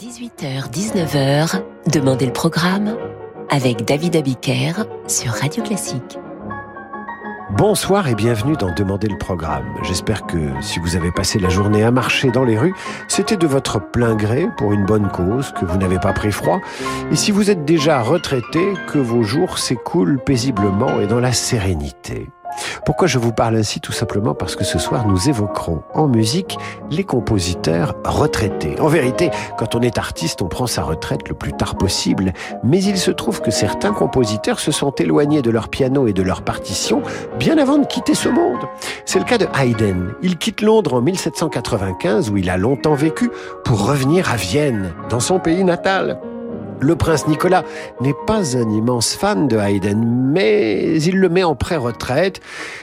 18h-19h, Demandez le programme avec David Abiker sur Radio Classique. Bonsoir et bienvenue dans Demandez le programme. J'espère que si vous avez passé la journée à marcher dans les rues, c'était de votre plein gré pour une bonne cause, que vous n'avez pas pris froid. Et si vous êtes déjà retraité, que vos jours s'écoulent paisiblement et dans la sérénité. Pourquoi je vous parle ainsi Tout simplement parce que ce soir, nous évoquerons en musique les compositeurs retraités. En vérité, quand on est artiste, on prend sa retraite le plus tard possible, mais il se trouve que certains compositeurs se sont éloignés de leur piano et de leur partition bien avant de quitter ce monde. C'est le cas de Haydn. Il quitte Londres en 1795, où il a longtemps vécu, pour revenir à Vienne, dans son pays natal. Le prince Nicolas n'est pas un immense fan de Haydn, mais il le met en pré-retraite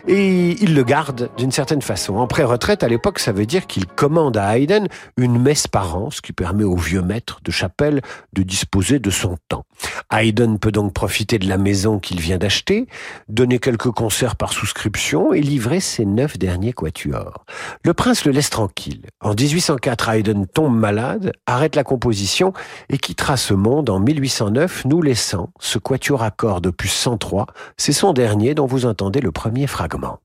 et il le garde d'une certaine façon. En pré-retraite, à l'époque, ça veut dire qu'il commande à Haydn une messe par an, ce qui permet au vieux maître de chapelle de disposer de son temps. Haydn peut donc profiter de la maison qu'il vient d'acheter, donner quelques concerts par souscription et livrer ses neuf derniers quatuors. Le prince le laisse tranquille. En 1804, Haydn tombe malade, arrête la composition et quittera ce monde en 1809, nous laissant ce quatuor à cordes opus 103. C'est son dernier dont vous entendez le premier fragment.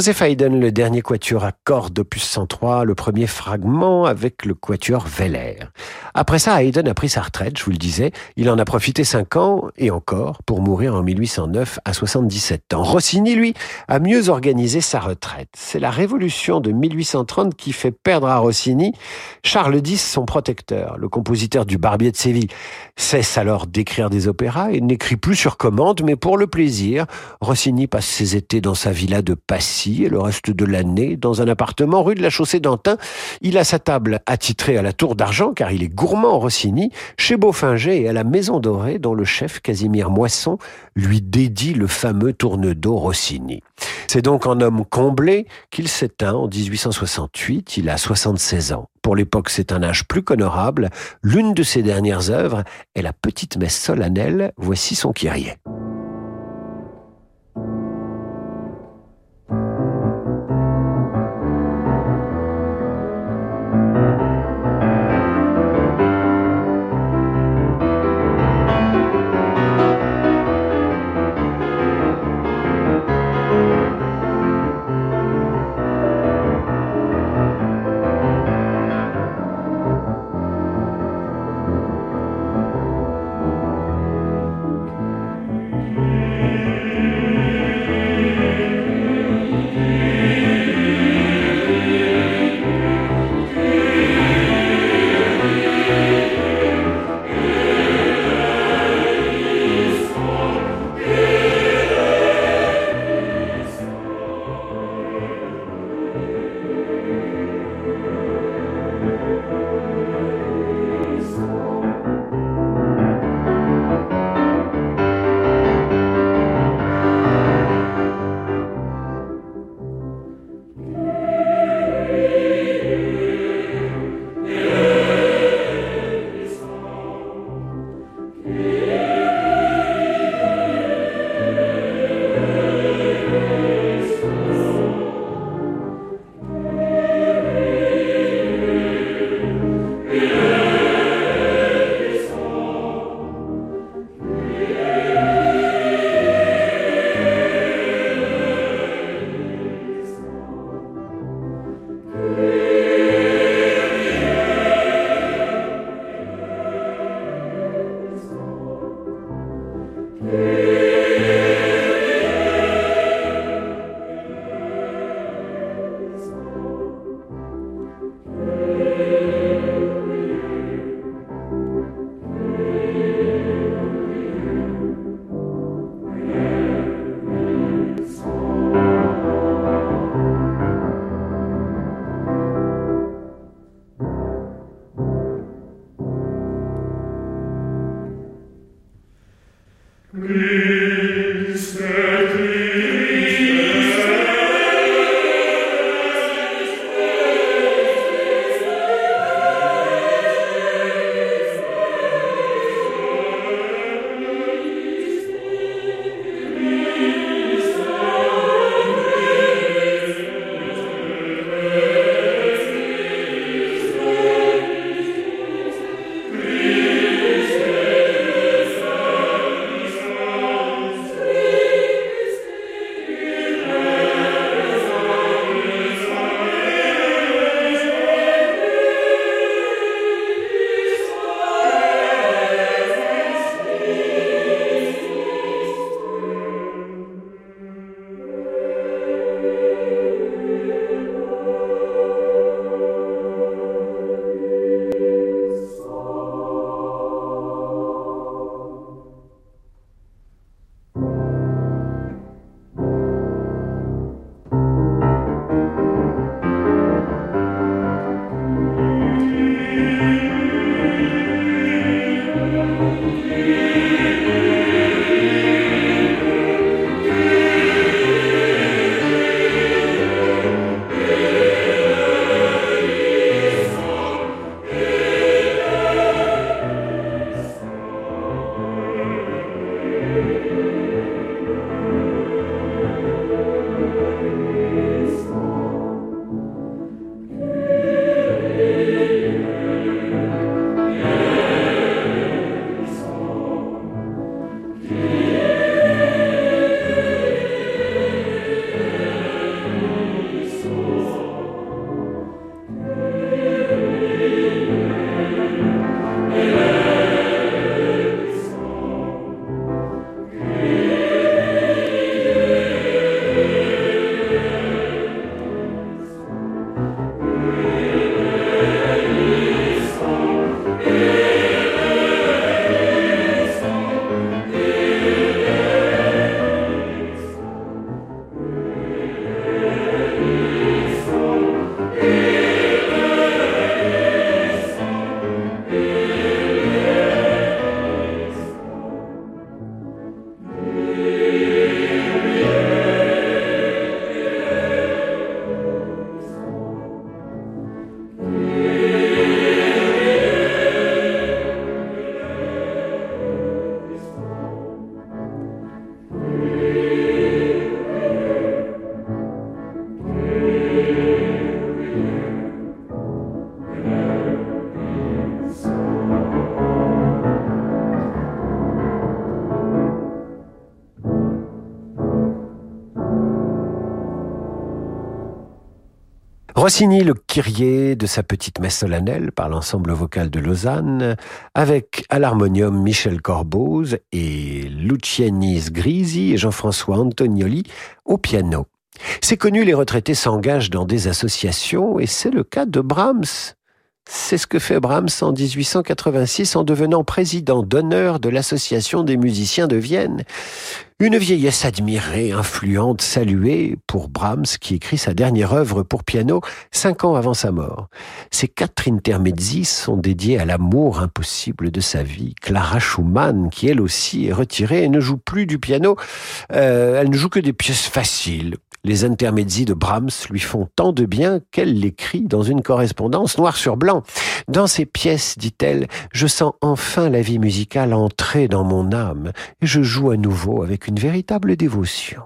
Joseph Haydn, le dernier quatuor à cordes opus 103, le premier fragment avec le quatuor Veller. Après ça, Haydn a pris sa retraite, je vous le disais. Il en a profité cinq ans, et encore, pour mourir en 1809 à 77 ans. Rossini, lui, a mieux organisé sa retraite. C'est la révolution de 1830 qui fait perdre à Rossini Charles X, son protecteur, le compositeur du Barbier de Séville. Cesse alors d'écrire des opéras et n'écrit plus sur commande, mais pour le plaisir. Rossini passe ses étés dans sa villa de Passy et le reste de l'année dans un appartement rue de la Chaussée d'Antin. Il a sa table attitrée à la Tour d'Argent car il est gourmand Rossini, chez Beaufinger et à la Maison Dorée dont le chef Casimir Moisson lui dédie le fameux tourne-dos Rossini. C'est donc en homme comblé qu'il s'éteint en 1868, il a 76 ans. Pour l'époque, c'est un âge plus qu'honorable. L'une de ses dernières œuvres est la petite messe solennelle, voici son Kyrie. Rossini, le Kyrie de sa petite messe solennelle par l'ensemble vocal de Lausanne, avec à l'harmonium Michel Corboz et Lucianis Grisi et Jean-François Antonioli au piano. C'est connu, les retraités s'engagent dans des associations et c'est le cas de Brahms. C'est ce que fait Brahms en 1886 en devenant président d'honneur de l'Association des musiciens de Vienne. Une vieillesse admirée, influente, saluée pour Brahms qui écrit sa dernière œuvre pour piano cinq ans avant sa mort. Ces quatre intermezzi sont dédiés à l'amour impossible de sa vie. Clara Schumann, qui elle aussi est retirée et ne joue plus du piano, euh, elle ne joue que des pièces faciles, les intermédiaires de Brahms lui font tant de bien qu'elle l'écrit dans une correspondance noir sur blanc. Dans ces pièces, dit-elle, je sens enfin la vie musicale entrer dans mon âme et je joue à nouveau avec une véritable dévotion.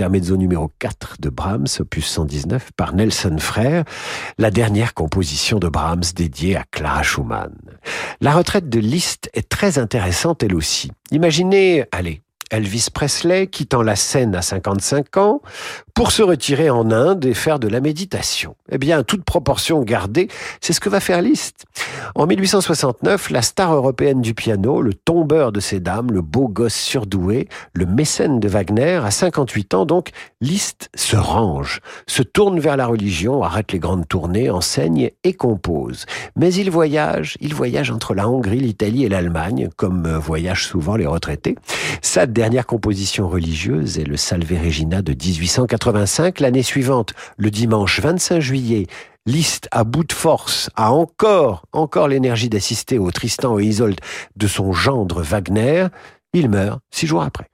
C'était l'intermezzo numéro 4 de Brahms, opus 119, par Nelson Frère, la dernière composition de Brahms dédiée à Clara Schumann. La retraite de Liszt est très intéressante elle aussi. Imaginez, allez, Elvis Presley quittant la scène à 55 ans pour se retirer en Inde et faire de la méditation. Eh bien, toute proportion gardée, c'est ce que va faire Liszt. En 1869, la star européenne du piano, le tombeur de ces dames, le beau gosse surdoué, le mécène de Wagner, à 58 ans donc, Liszt se range, se tourne vers la religion, arrête les grandes tournées, enseigne et compose. Mais il voyage, il voyage entre la Hongrie, l'Italie et l'Allemagne, comme voyagent souvent les retraités. Sa dernière composition religieuse est le Salve Regina de 1885. L'année suivante, le dimanche 25 juillet, Liszt, à bout de force, a encore, encore l'énergie d'assister au Tristan et Isolde de son gendre Wagner. Il meurt six jours après.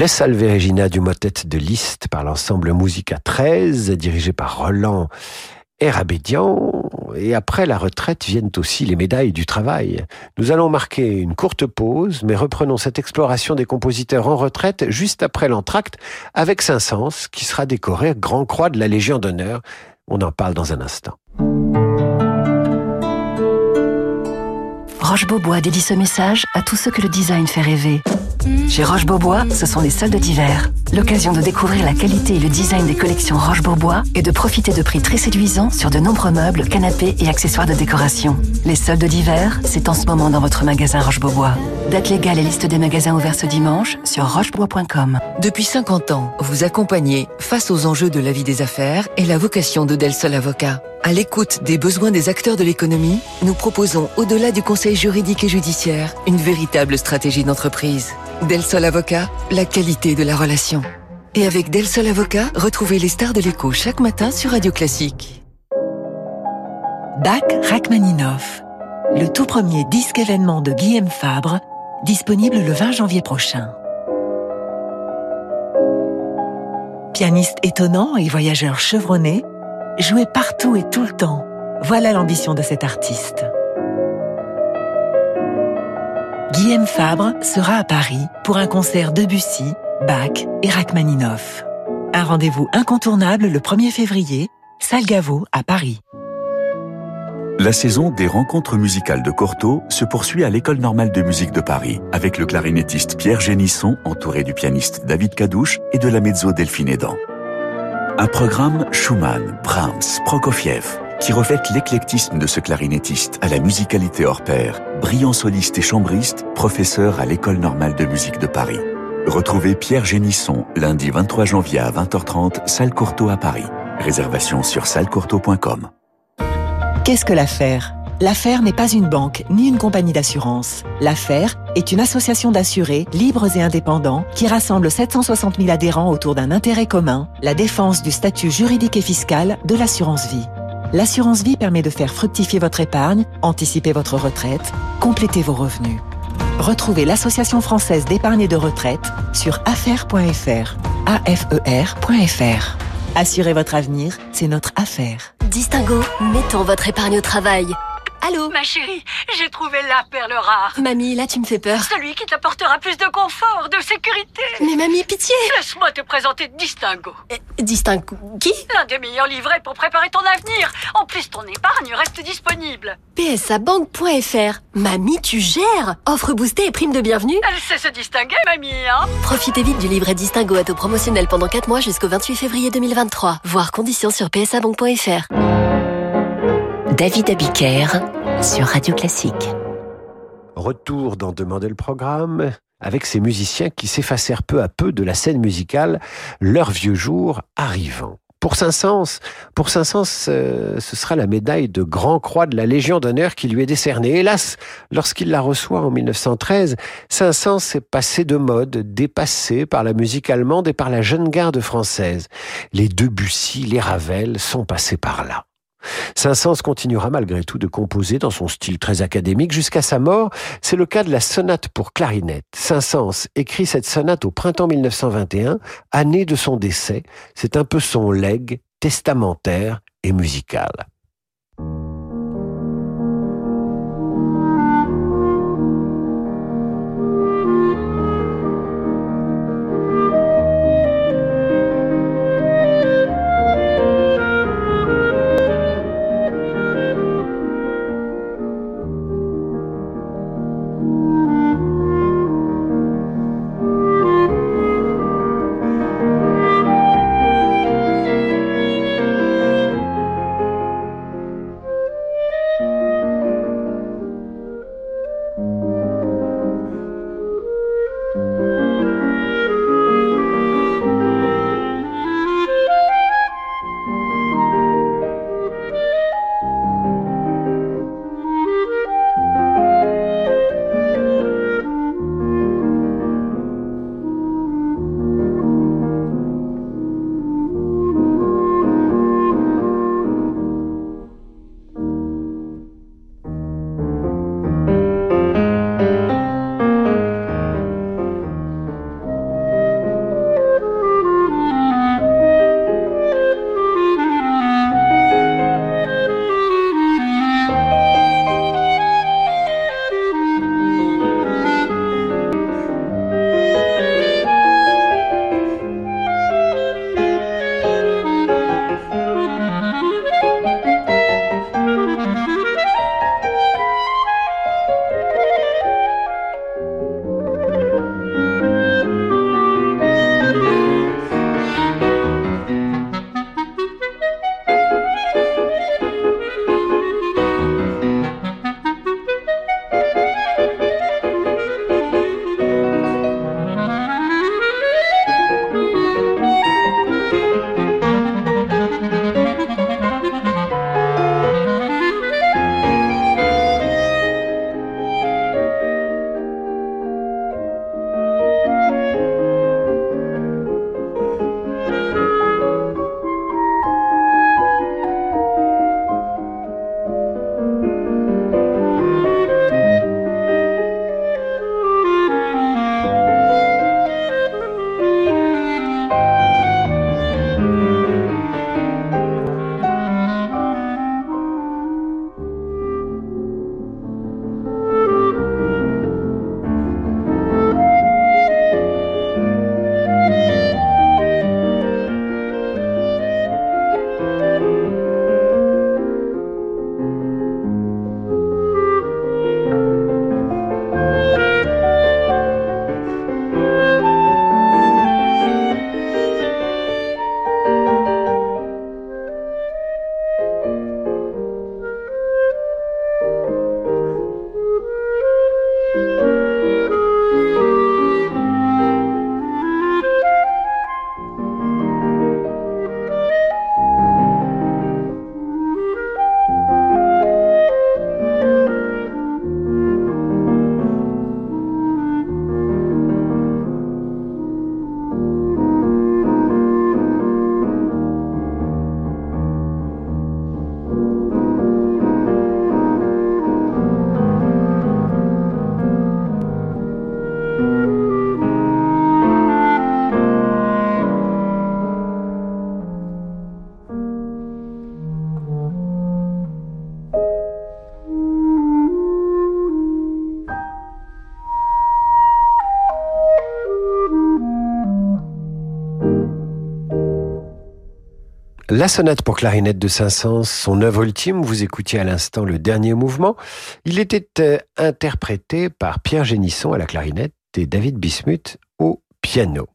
Les Salve Regina du motet de Liszt par l'ensemble Musica 13, dirigé par Roland Erabédian. Et après la retraite viennent aussi les médailles du travail. Nous allons marquer une courte pause, mais reprenons cette exploration des compositeurs en retraite juste après l'entracte avec Saint-Saëns, qui sera décoré Grand Croix de la Légion d'honneur. On en parle dans un instant. Roche Beaubois dédie ce message à tous ceux que le design fait rêver. Chez Roche Beaubois, ce sont les soldes d'hiver. L'occasion de découvrir la qualité et le design des collections Roche Beaubois et de profiter de prix très séduisants sur de nombreux meubles, canapés et accessoires de décoration. Les soldes d'hiver, c'est en ce moment dans votre magasin Roche Beaubois. Date légale et liste des magasins ouverts ce dimanche sur rochebois.com. Depuis 50 ans, vous accompagnez face aux enjeux de la vie des affaires et la vocation de Del Sol Avocat. À l'écoute des besoins des acteurs de l'économie, nous proposons, au-delà du conseil juridique et judiciaire, une véritable stratégie d'entreprise. Del Sol Avocat, la qualité de la relation. Et avec Del Sol Avocat, retrouvez les stars de l'écho chaque matin sur Radio Classique. Bach Rachmaninoff, le tout premier disque événement de Guillaume Fabre, disponible le 20 janvier prochain. Pianiste étonnant et voyageur chevronné, jouer partout et tout le temps. Voilà l'ambition de cet artiste. Guillaume Fabre sera à Paris pour un concert de Debussy, Bach et Rachmaninoff. Un rendez-vous incontournable le 1er février, Salle Gaveau à Paris. La saison des rencontres musicales de Cortot se poursuit à l'École normale de musique de Paris, avec le clarinettiste Pierre Génisson, entouré du pianiste David Cadouche et de la mezzo Delphine Edan. Un programme Schumann, Brahms, Prokofiev, qui reflète l'éclectisme de ce clarinettiste à la musicalité hors pair, brillant soliste et chambriste, professeur à l'École normale de musique de Paris. Retrouvez Pierre Génisson lundi 23 janvier à 20h30, salle Courtauld à Paris. Réservation sur sallecourtauld.com. Qu'est-ce que l'affaire? L'affaire n'est pas une banque ni une compagnie d'assurance. L'affaire est une association d'assurés libres et indépendants qui rassemble 760 000 adhérents autour d'un intérêt commun, la défense du statut juridique et fiscal de l'assurance vie. L'assurance vie permet de faire fructifier votre épargne, anticiper votre retraite, compléter vos revenus. Retrouvez l'Association française d'épargne et de retraite sur affaire.fr. AFER.fr. Assurez votre avenir, c'est notre affaire. Distingo, mettons votre épargne au travail. Allô Ma chérie, j'ai trouvé la perle rare. Mamie, là tu me fais peur. Celui qui t'apportera plus de confort, de sécurité. Mais mamie, pitié Laisse-moi te présenter Distingo. Euh, Distingo Qui? L'un des meilleurs livrets pour préparer ton avenir. En plus, ton épargne reste disponible. PSAbank.fr Mamie, tu gères Offre boostée et prime de bienvenue Elle sait se distinguer, mamie, hein Profitez vite du livret Distingo à taux promotionnel pendant 4 mois jusqu'au 28 février 2023. Voir conditions sur psabank.fr. David Abiker sur Radio Classique. Retour dans Demander le programme avec ces musiciens qui s'effacèrent peu à peu de la scène musicale, leur vieux jour arrivant. Pour Saint-Saëns, pour Saint-Saëns, euh, ce sera la médaille de Grand Croix de la Légion d'honneur qui lui est décernée. Hélas, lorsqu'il la reçoit en 1913, Saint-Saëns est passé de mode, dépassé par la musique allemande et par la jeune garde française. Les Debussy, les Ravel sont passés par là. Saint-Saëns continuera malgré tout de composer dans son style très académique jusqu'à sa mort. C'est le cas de la sonate pour clarinette. Saint-Saëns écrit cette sonate au printemps 1921, année de son décès. C'est un peu son legs testamentaire et musical. La sonate pour clarinette de Saint-Saëns, son œuvre ultime, vous écoutiez à l'instant le dernier mouvement. Il était euh, interprété par Pierre Génisson à la clarinette et David Bismuth au piano.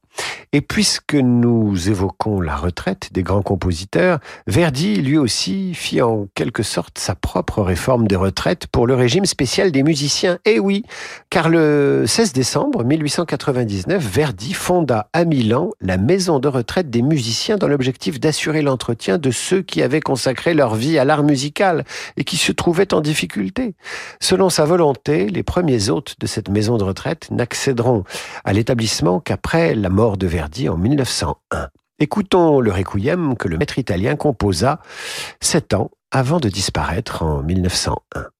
Et puisque nous évoquons la retraite des grands compositeurs, Verdi, lui aussi, fit en quelque sorte sa propre réforme des retraites pour le régime spécial des musiciens. Eh oui, car le 16 décembre 1899, Verdi fonda à Milan la maison de retraite des musiciens dans l'objectif d'assurer l'entretien de ceux qui avaient consacré leur vie à l'art musical et qui se trouvaient en difficulté. Selon sa volonté, les premiers hôtes de cette maison de retraite n'accéderont à l'établissement qu'après la mort de Verdi en 1901. Écoutons le requiem que le maître italien composa sept ans avant de disparaître en 1901.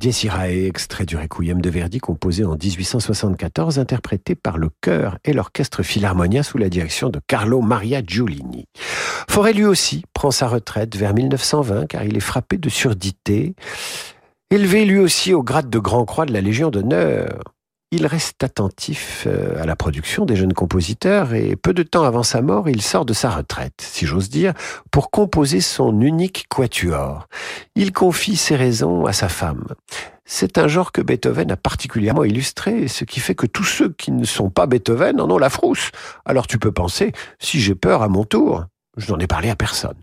Irae, extrait du Requiem de Verdi composé en 1874, interprété par le chœur et l'orchestre Philharmonia sous la direction de Carlo Maria Giulini. Forêt lui aussi prend sa retraite vers 1920 car il est frappé de surdité, élevé lui aussi au grade de Grand Croix de la Légion d'honneur. Il reste attentif euh, à la production des jeunes compositeurs et peu de temps avant sa mort, il sort de sa retraite, si j'ose dire, pour composer son unique quatuor. Il confie ses raisons à sa femme. C'est un genre que Beethoven a particulièrement illustré, ce qui fait que tous ceux qui ne sont pas Beethoven en ont la frousse. Alors tu peux penser, si j'ai peur à mon tour, je n'en ai parlé à personne.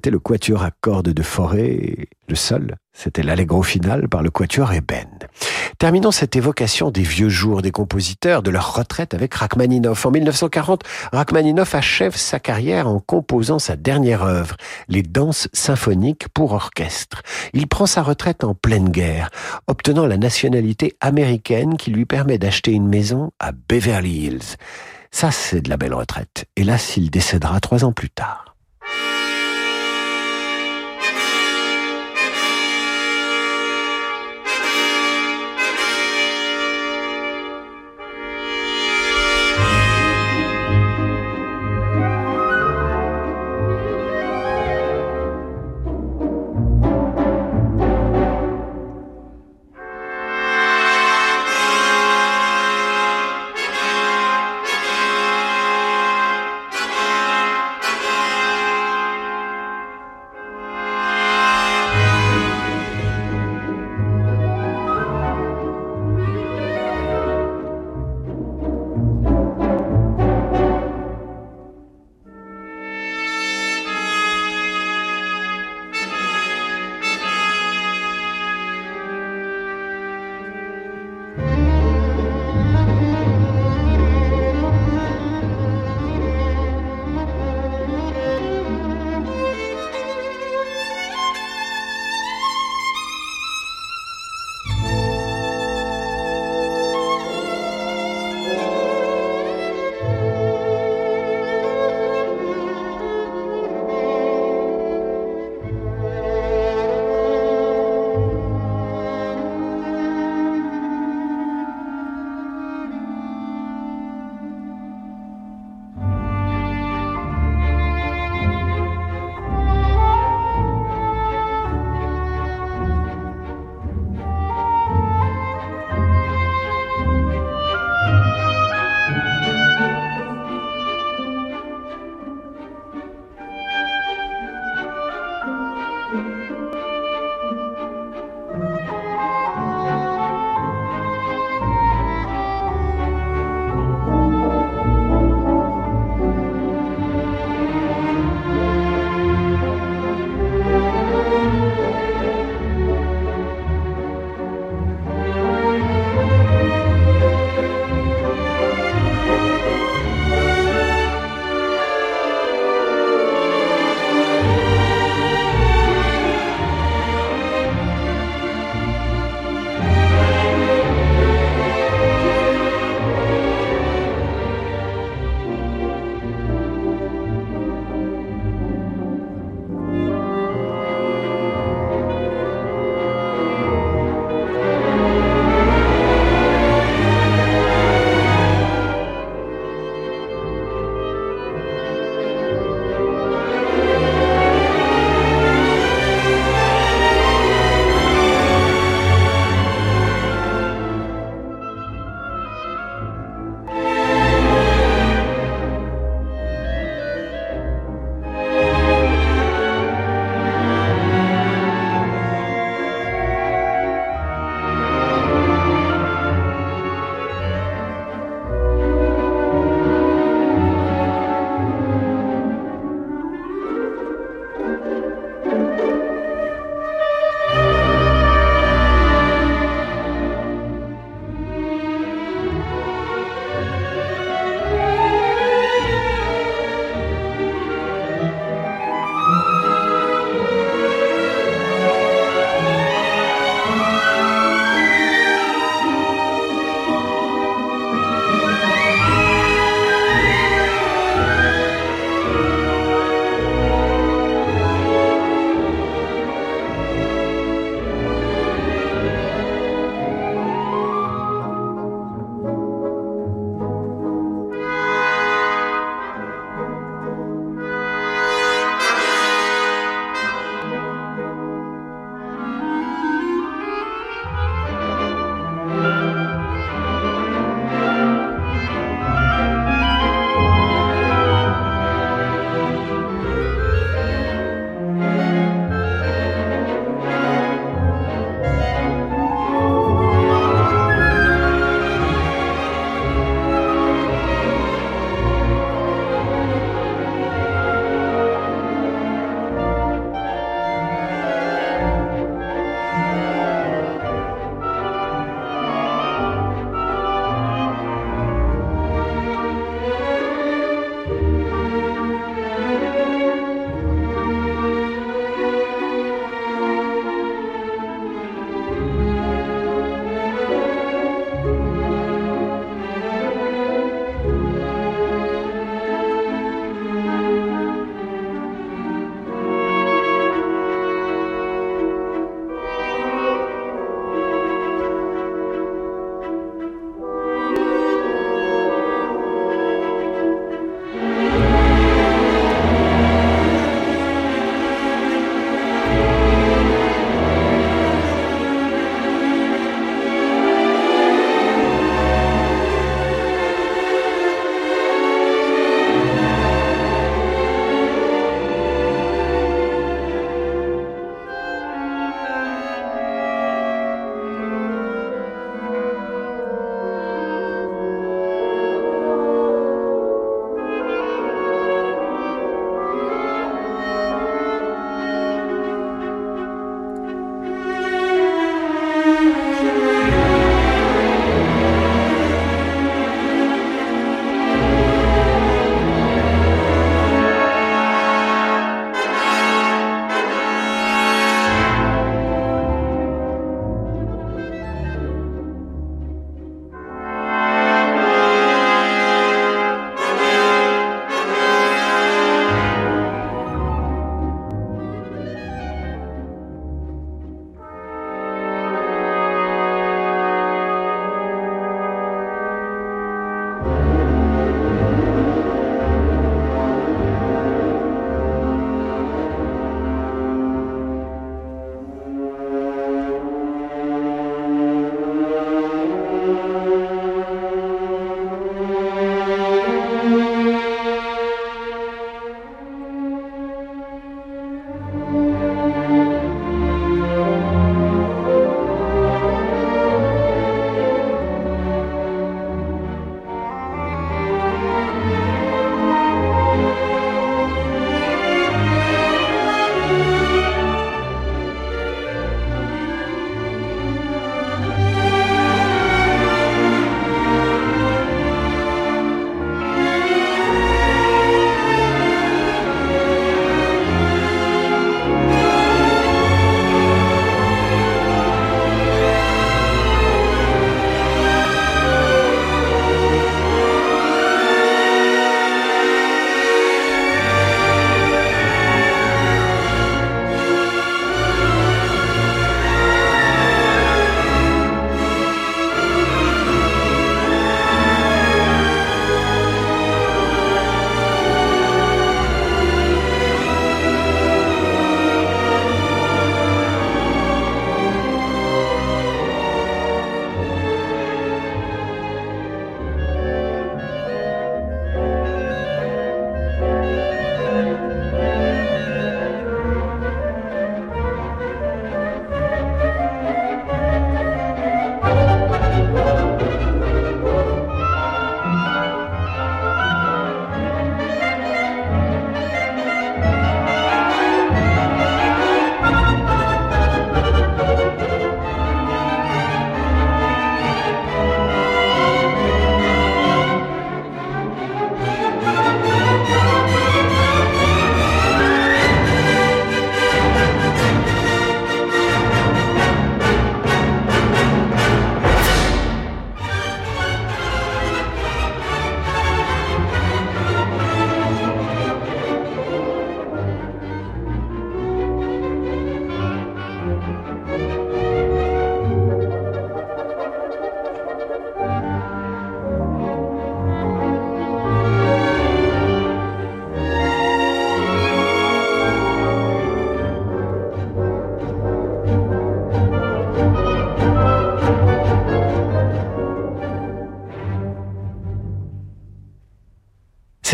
C'était le quatuor à cordes de forêt, le seul. C'était l'allegro final par le quatuor Eben. Terminons cette évocation des vieux jours des compositeurs, de leur retraite avec Rachmaninoff. En 1940, Rachmaninoff achève sa carrière en composant sa dernière œuvre, les danses symphoniques pour orchestre. Il prend sa retraite en pleine guerre, obtenant la nationalité américaine qui lui permet d'acheter une maison à Beverly Hills. Ça, c'est de la belle retraite. Hélas, il décédera trois ans plus tard.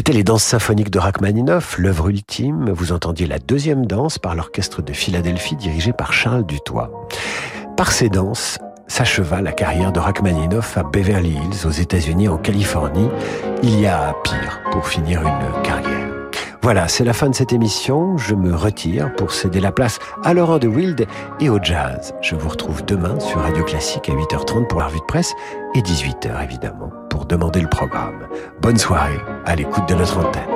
C'était les danses symphoniques de Rachmaninoff, l'œuvre ultime. Vous entendiez la deuxième danse par l'orchestre de Philadelphie dirigé par Charles Dutoit. Par ces danses, s'acheva la carrière de Rachmaninoff à Beverly Hills, aux États-Unis, en Californie. Il y a pire pour finir une carrière. Voilà, c'est la fin de cette émission. Je me retire pour céder la place à Laurent de Wild et au jazz. Je vous retrouve demain sur Radio Classique à 8h30 pour la revue de presse et 18h évidemment pour demander le programme. Bonne soirée à l'écoute de notre antenne.